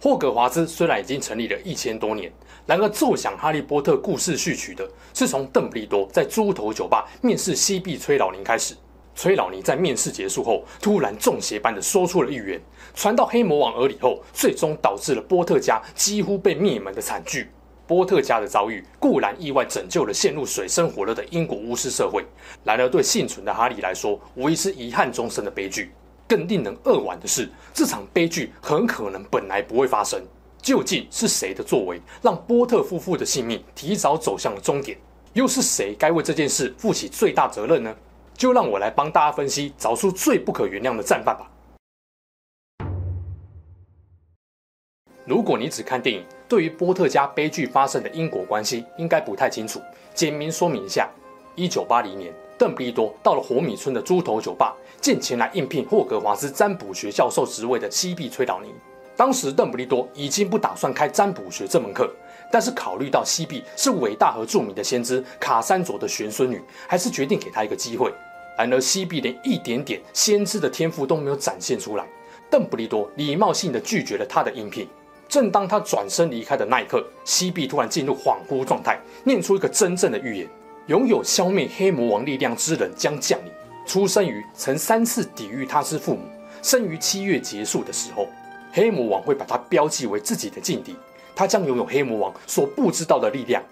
霍格华兹虽然已经成立了一千多年，然而奏响《哈利波特》故事序曲的是从邓布利多在猪头酒吧面试西碧崔老尼开始。崔老尼在面试结束后，突然中邪般的说出了预言，传到黑魔王耳里后，最终导致了波特家几乎被灭门的惨剧。波特家的遭遇固然意外拯救了陷入水深火热的英国巫师社会，然而对幸存的哈利来说，无疑是遗憾终生的悲剧。更令人扼腕的是，这场悲剧很可能本来不会发生。究竟是谁的作为，让波特夫妇的性命提早走向了终点？又是谁该为这件事负起最大责任呢？就让我来帮大家分析，找出最不可原谅的战犯吧。如果你只看电影，对于波特家悲剧发生的因果关系应该不太清楚。简明说明一下：一九八零年，邓布利多到了火米村的猪头酒吧。见前来应聘霍格华兹占卜学教授职位的西碧崔老尼，当时邓布利多已经不打算开占卜学这门课，但是考虑到西碧是伟大和著名的先知卡珊卓的玄孙女，还是决定给她一个机会。然而西碧连一点点先知的天赋都没有展现出来，邓布利多礼貌性的拒绝了他的应聘。正当他转身离开的那一刻，西碧突然进入恍惚状态，念出一个真正的预言：拥有消灭黑魔王力量之人将降临。出生于曾三次抵御他之父母，生于七月结束的时候，黑魔王会把他标记为自己的劲敌，他将拥有黑魔王所不知道的力量，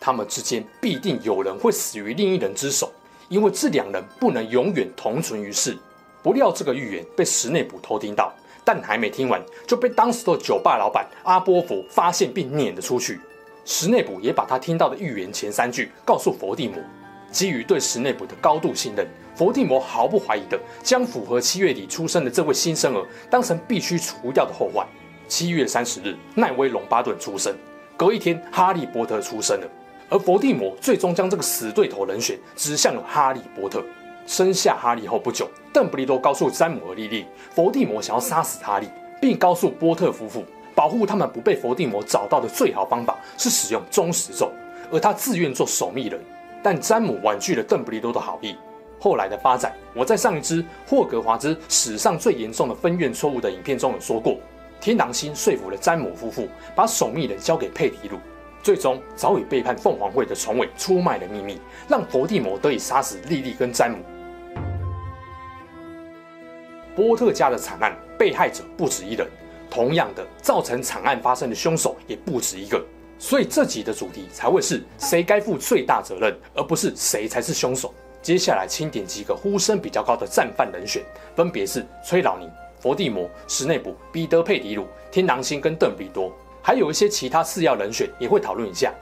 他们之间必定有人会死于另一人之手，因为这两人不能永远同存于世。不料这个预言被石内卜偷听到，但还没听完就被当时的酒吧老板阿波佛发现并撵了出去。史内卜也把他听到的预言前三句告诉佛地魔。基于对史内卜的高度信任，佛地魔毫不怀疑地将符合七月底出生的这位新生儿当成必须除掉的后患。七月三十日，奈威·龙巴顿出生，隔一天，哈利波特出生了。而佛地魔最终将这个死对头人选指向了哈利波特。生下哈利后不久，邓布利多告诉詹姆和莉莉，佛地魔想要杀死哈利，并告诉波特夫妇，保护他们不被佛地魔找到的最好方法是使用中时咒，而他自愿做守密人。但詹姆婉拒了邓布利多的好意。后来的发展，我在上一支霍格华兹史上最严重的分院错误的影片中有说过。天狼星说服了詹姆夫妇，把守密人交给佩提鲁。最终，早已背叛凤凰会的虫尾出卖了秘密，让佛地魔得以杀死莉莉跟詹姆。波特家的惨案，被害者不止一人，同样的，造成惨案发生的凶手也不止一个。所以这集的主题才会是谁该负最大责任，而不是谁才是凶手。接下来清点几个呼声比较高的战犯人选，分别是崔老尼、佛地魔、史内卜、彼得·佩迪鲁、天狼星跟邓比多，还有一些其他次要人选也会讨论一下。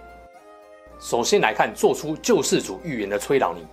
首先来看做出救世主预言的崔老尼，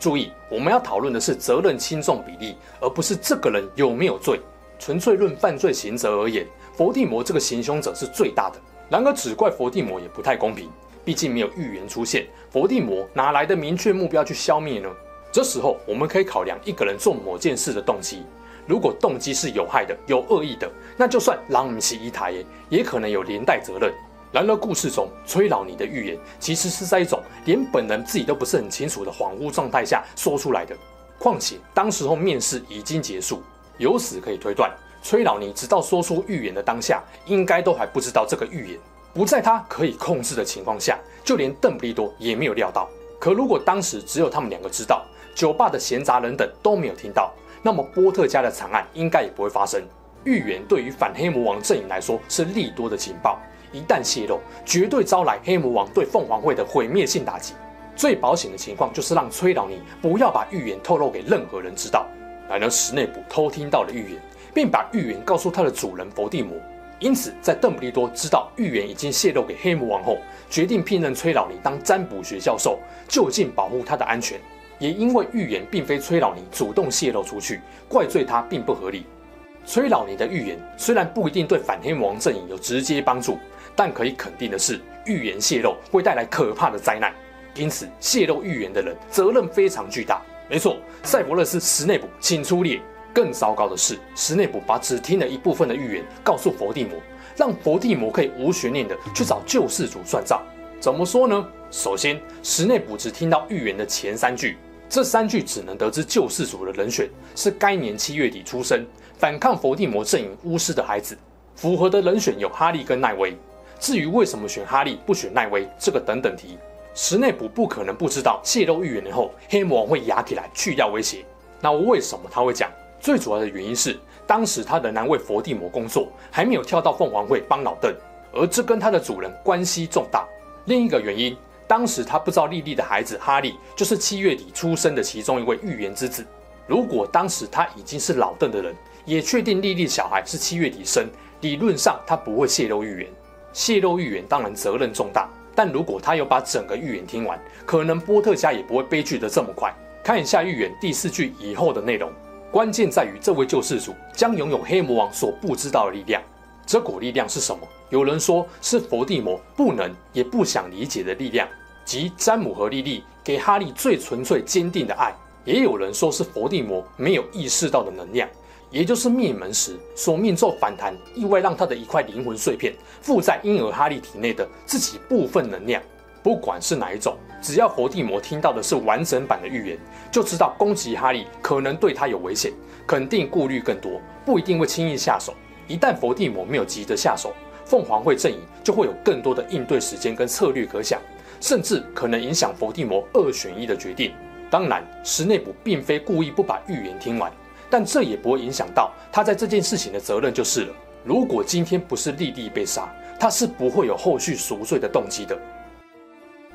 注意我们要讨论的是责任轻重比例，而不是这个人有没有罪。纯粹论犯罪刑责而言，佛地魔这个行凶者是最大的。然而，只怪佛地魔也不太公平，毕竟没有预言出现，佛地魔哪来的明确目标去消灭呢？这时候，我们可以考量一个人做某件事的动机。如果动机是有害的、有恶意的，那就算狼不起一台，也可能有连带责任。然而，故事中崔老尼的预言其实是在一种连本人自己都不是很清楚的恍惚状态下说出来的。况且，当时候面试已经结束，由此可以推断。崔老尼直到说出预言的当下，应该都还不知道这个预言不在他可以控制的情况下，就连邓布利多也没有料到。可如果当时只有他们两个知道，酒吧的闲杂人等都没有听到，那么波特家的惨案应该也不会发生。预言对于反黑魔王阵营来说是利多的情报，一旦泄露，绝对招来黑魔王对凤凰会的毁灭性打击。最保险的情况就是让崔老尼不要把预言透露给任何人知道。然而石内卜偷听到了预言。并把预言告诉他的主人佛地魔，因此在邓布利多知道预言已经泄露给黑魔王后，决定聘任崔老尼当占卜学教授，就近保护他的安全。也因为预言并非崔老尼主动泄露出去，怪罪他并不合理。崔老尼的预言虽然不一定对反黑魔王阵营有直接帮助，但可以肯定的是，预言泄露会带来可怕的灾难，因此泄露预言的人责任非常巨大。没错，塞弗勒斯·史内普，请出列。更糟糕的是，史内普把只听了一部分的预言告诉佛地魔，让佛地魔可以无悬念的去找救世主算账。怎么说呢？首先，史内普只听到预言的前三句，这三句只能得知救世主的人选是该年七月底出生、反抗佛地魔阵营巫师的孩子。符合的人选有哈利跟奈威。至于为什么选哈利不选奈威，这个等等题，史内普不可能不知道。泄露预言后，黑魔王会压起来去掉威胁。那为什么他会讲？最主要的原因是，当时他仍然为佛地魔工作，还没有跳到凤凰会帮老邓，而这跟他的主人关系重大。另一个原因，当时他不知道莉莉的孩子哈利就是七月底出生的其中一位预言之子。如果当时他已经是老邓的人，也确定莉莉小孩是七月底生，理论上他不会泄露预言。泄露预言当然责任重大，但如果他有把整个预言听完，可能波特家也不会悲剧得这么快。看一下预言第四句以后的内容。关键在于，这位救世主将拥有黑魔王所不知道的力量。这股力量是什么？有人说是伏地魔不能也不想理解的力量，即詹姆和莉莉给哈利最纯粹坚定的爱。也有人说是伏地魔没有意识到的能量，也就是灭门时所命咒反弹，意外让他的一块灵魂碎片附在婴儿哈利体内的自己部分能量。不管是哪一种，只要伏地魔听到的是完整版的预言，就知道攻击哈利可能对他有危险，肯定顾虑更多，不一定会轻易下手。一旦伏地魔没有急着下手，凤凰会阵营就会有更多的应对时间跟策略可想，甚至可能影响伏地魔二选一的决定。当然，史内普并非故意不把预言听完，但这也不会影响到他在这件事情的责任就是了。如果今天不是莉莉被杀，他是不会有后续赎罪的动机的。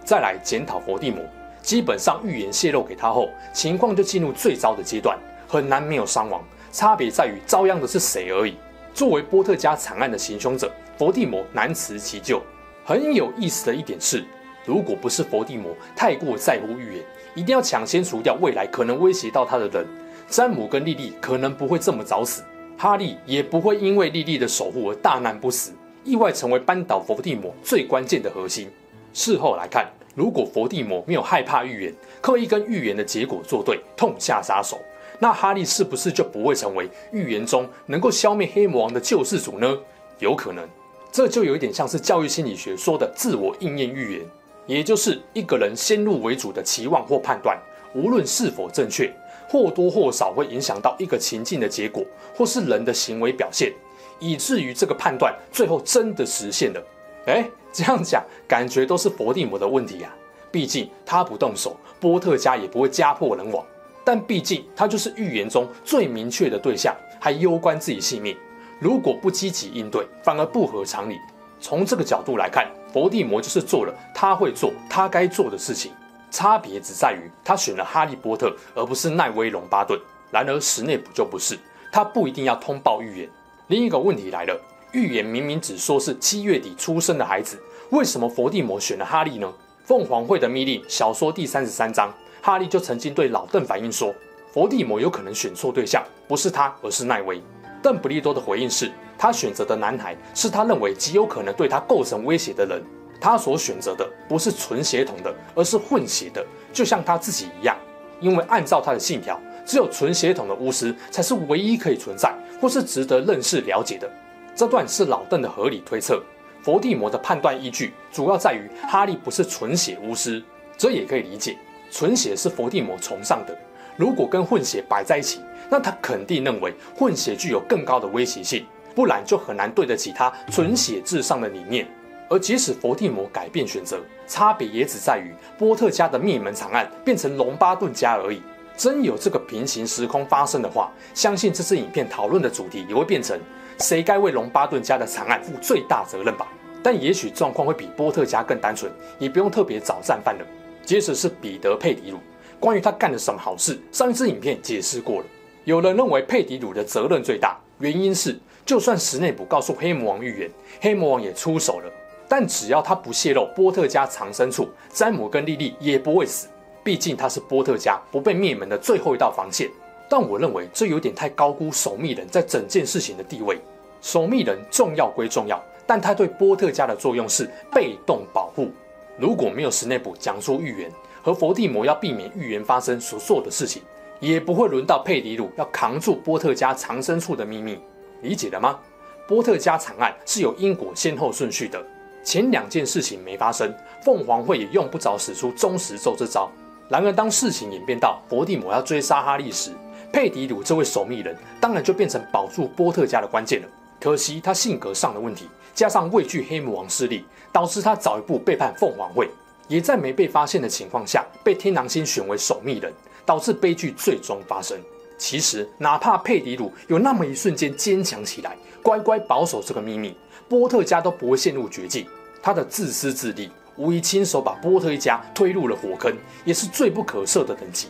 再来检讨佛地魔，基本上预言泄露给他后，情况就进入最糟的阶段，很难没有伤亡。差别在于遭殃的是谁而已。作为波特家惨案的行凶者，佛地魔难辞其咎。很有意思的一点是，如果不是佛地魔太过在乎预言，一定要抢先除掉未来可能威胁到他的人，詹姆跟莉莉可能不会这么早死，哈利也不会因为莉莉的守护而大难不死，意外成为扳倒伏地魔最关键的核心。事后来看，如果伏地魔没有害怕预言，刻意跟预言的结果作对，痛下杀手，那哈利是不是就不会成为预言中能够消灭黑魔王的救世主呢？有可能，这就有一点像是教育心理学说的自我应验预言，也就是一个人先入为主的期望或判断，无论是否正确，或多或少会影响到一个情境的结果，或是人的行为表现，以至于这个判断最后真的实现了。哎，这样讲感觉都是佛地魔的问题呀、啊。毕竟他不动手，波特家也不会家破人亡。但毕竟他就是预言中最明确的对象，还攸关自己性命。如果不积极应对，反而不合常理。从这个角度来看，佛地魔就是做了他会做、他该做的事情。差别只在于他选了哈利波特，而不是奈威·龙巴顿。然而史内普就不是，他不一定要通报预言。另一个问题来了。预言明明只说是七月底出生的孩子，为什么伏地魔选了哈利呢？凤凰会的密令小说第三十三章，哈利就曾经对老邓反映说，伏地魔有可能选错对象，不是他，而是奈威。邓布利多的回应是，他选择的男孩是他认为极有可能对他构成威胁的人，他所选择的不是纯血统的，而是混血的，就像他自己一样。因为按照他的信条，只有纯血统的巫师才是唯一可以存在或是值得认识了解的。这段是老邓的合理推测，佛地魔的判断依据主要在于哈利不是纯血巫师，这也可以理解，纯血是佛地魔崇尚的。如果跟混血摆在一起，那他肯定认为混血具有更高的威胁性，不然就很难对得起他纯血至上的理念。而即使佛地魔改变选择，差别也只在于波特家的灭门惨案变成龙巴顿家而已。真有这个平行时空发生的话，相信这支影片讨论的主题也会变成。谁该为龙巴顿家的惨案负最大责任吧？但也许状况会比波特家更单纯，也不用特别找战犯了。即使是彼得·佩迪鲁，关于他干了什么好事，上一支影片解释过了。有人认为佩迪鲁的责任最大，原因是就算史内普告诉黑魔王预言，黑魔王也出手了，但只要他不泄露波特家藏身处，詹姆跟莉莉也不会死。毕竟他是波特家不被灭门的最后一道防线。但我认为这有点太高估守密人在整件事情的地位。守密人重要归重要，但他对波特家的作用是被动保护。如果没有史内普讲出预言和伏地魔要避免预言发生所做的事情，也不会轮到佩迪鲁要扛住波特家藏身处的秘密。理解了吗？波特家惨案是有因果先后顺序的，前两件事情没发生，凤凰会也用不着使出忠实咒这招。然而，当事情演变到伏地魔要追杀哈利时，佩迪鲁这位守密人当然就变成保住波特家的关键了。可惜他性格上的问题，加上畏惧黑魔王势力，导致他早一步背叛凤凰会，也在没被发现的情况下被天狼星选为守密人，导致悲剧最终发生。其实，哪怕佩迪鲁有那么一瞬间坚强起来，乖乖保守这个秘密，波特家都不会陷入绝境。他的自私自利，无疑亲手把波特一家推入了火坑，也是罪不可赦的等级。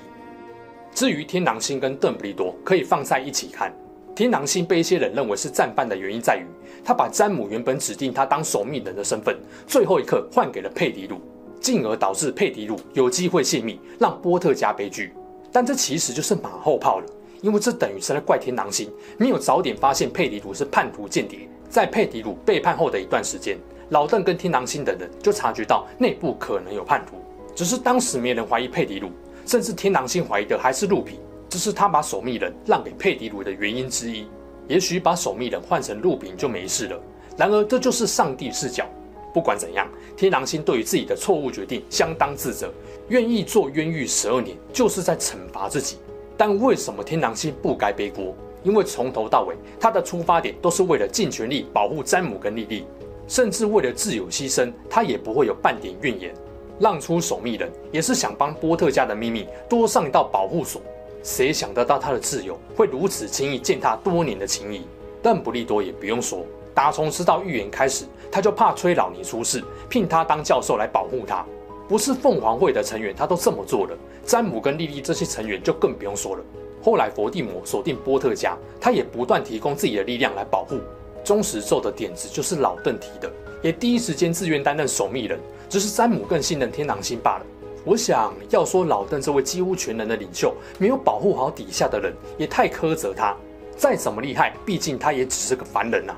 至于天狼星跟邓布利多，可以放在一起看。天狼星被一些人认为是战犯的原因在于，他把詹姆原本指定他当守密人的身份，最后一刻换给了佩迪鲁，进而导致佩迪鲁有机会泄密，让波特家悲剧。但这其实就是马后炮了，因为这等于是在怪天狼星没有早点发现佩迪鲁是叛徒间谍。在佩迪鲁背叛后的一段时间，老邓跟天狼星等人就察觉到内部可能有叛徒，只是当时没人怀疑佩迪鲁。甚至天狼星怀疑的还是路平，这是他把守密人让给佩迪鲁的原因之一。也许把守密人换成路平就没事了。然而这就是上帝视角。不管怎样，天狼星对于自己的错误决定相当自责，愿意做冤狱十二年，就是在惩罚自己。但为什么天狼星不该背锅？因为从头到尾，他的出发点都是为了尽全力保护詹姆跟莉莉，甚至为了自由牺牲，他也不会有半点怨言。让出守密人，也是想帮波特家的秘密多上一道保护锁。谁想得到他的挚友会如此轻易践踏多年的情谊？邓不利多也不用说，打从知道预言开始，他就怕崔老尼出事，聘他当教授来保护他。不是凤凰会的成员，他都这么做了。詹姆跟莉莉这些成员就更不用说了。后来伏地魔锁定波特家，他也不断提供自己的力量来保护。中时咒的点子就是老邓提的，也第一时间自愿担任守密人。只是詹姆更信任天狼星罢了。我想要说老邓这位几乎全能的领袖没有保护好底下的人，也太苛责他。再怎么厉害，毕竟他也只是个凡人呐、啊。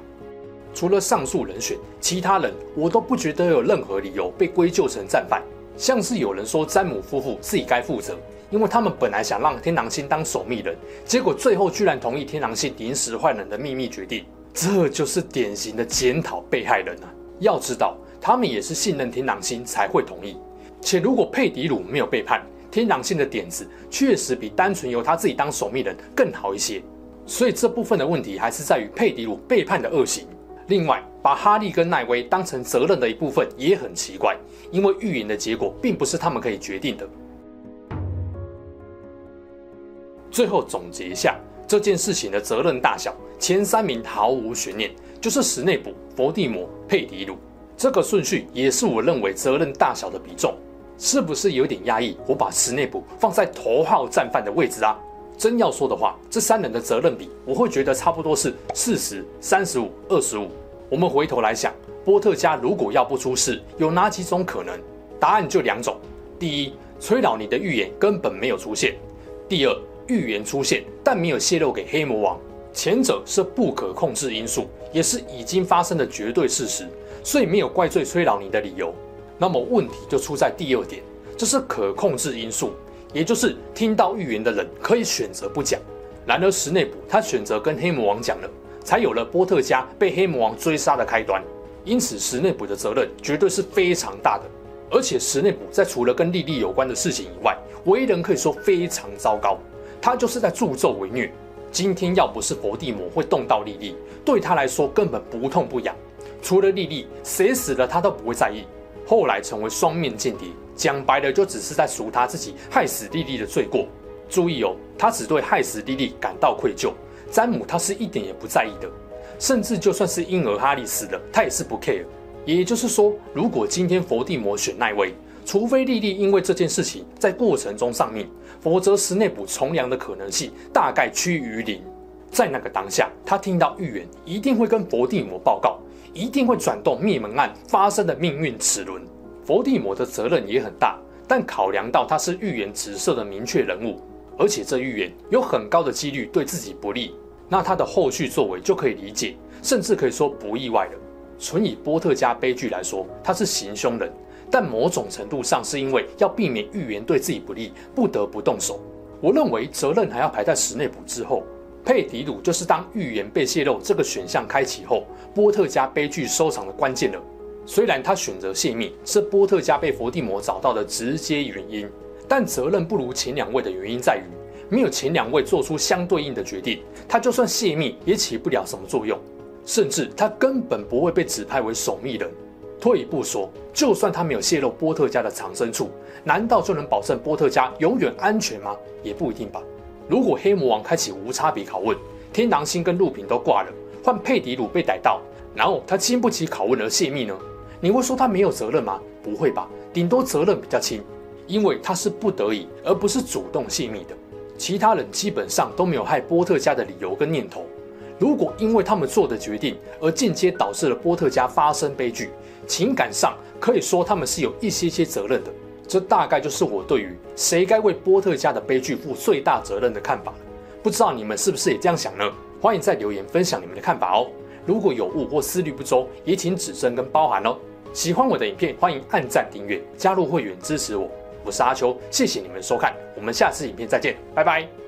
除了上述人选，其他人我都不觉得有任何理由被归咎成战犯。像是有人说詹姆夫妇自己该负责，因为他们本来想让天狼星当守密人，结果最后居然同意天狼星临时换人的秘密决定，这就是典型的检讨被害人啊！要知道。他们也是信任天狼星才会同意，且如果佩迪鲁没有背叛，天狼星的点子确实比单纯由他自己当守密人更好一些。所以这部分的问题还是在于佩迪鲁背叛的恶行。另外，把哈利跟奈威当成责任的一部分也很奇怪，因为预言的结果并不是他们可以决定的。最后总结一下这件事情的责任大小，前三名毫无悬念，就是史内普、伏地魔、佩迪鲁。这个顺序也是我认为责任大小的比重，是不是有点压抑？我把史内普放在头号战犯的位置啊。真要说的话，这三人的责任比，我会觉得差不多是四十、三十五、二十五。我们回头来想，波特家如果要不出事，有哪几种可能？答案就两种：第一，崔老尼的预言根本没有出现；第二，预言出现，但没有泄露给黑魔王。前者是不可控制因素，也是已经发生的绝对事实。所以没有怪罪崔老尼的理由，那么问题就出在第二点，这是可控制因素，也就是听到预言的人可以选择不讲。然而史内普他选择跟黑魔王讲了，才有了波特家被黑魔王追杀的开端。因此史内普的责任绝对是非常大的。而且史内普在除了跟莉莉有关的事情以外，为人可以说非常糟糕，他就是在助纣为虐。今天要不是伏地魔会动到莉莉，对他来说根本不痛不痒。除了莉莉，谁死了他都不会在意。后来成为双面间谍，讲白了就只是在赎他自己害死莉莉的罪过。注意哦，他只对害死莉莉感到愧疚，詹姆他是一点也不在意的。甚至就算是婴儿哈利死了，他也是不 care。也就是说，如果今天伏地魔选奈威，除非莉莉因为这件事情在过程中丧命，否则史内普从良的可能性大概趋于零。在那个当下，他听到预言，一定会跟伏地魔报告。一定会转动灭门案发生的命运齿轮，伏地魔的责任也很大，但考量到他是预言直射的明确人物，而且这预言有很高的几率对自己不利，那他的后续作为就可以理解，甚至可以说不意外了。纯以波特家悲剧来说，他是行凶人，但某种程度上是因为要避免预言对自己不利，不得不动手。我认为责任还要排在史内普之后。佩迪鲁就是当预言被泄露这个选项开启后，波特家悲剧收场的关键了。虽然他选择泄密是波特家被伏地魔找到的直接原因，但责任不如前两位的原因在于，没有前两位做出相对应的决定，他就算泄密也起不了什么作用，甚至他根本不会被指派为守密人。退一步说，就算他没有泄露波特家的藏身处，难道就能保证波特家永远安全吗？也不一定吧。如果黑魔王开启无差别拷问，天狼星跟路平都挂了，换佩迪鲁被逮到，然后他经不起拷问而泄密呢？你会说他没有责任吗？不会吧，顶多责任比较轻，因为他是不得已，而不是主动泄密的。其他人基本上都没有害波特家的理由跟念头。如果因为他们做的决定而间接导致了波特家发生悲剧，情感上可以说他们是有一些些责任的。这大概就是我对于谁该为波特家的悲剧负最大责任的看法了。不知道你们是不是也这样想呢？欢迎在留言分享你们的看法哦。如果有误或思虑不周，也请指正跟包涵哦。喜欢我的影片，欢迎按赞、订阅、加入会员支持我。我是阿秋，谢谢你们收看，我们下次影片再见，拜拜。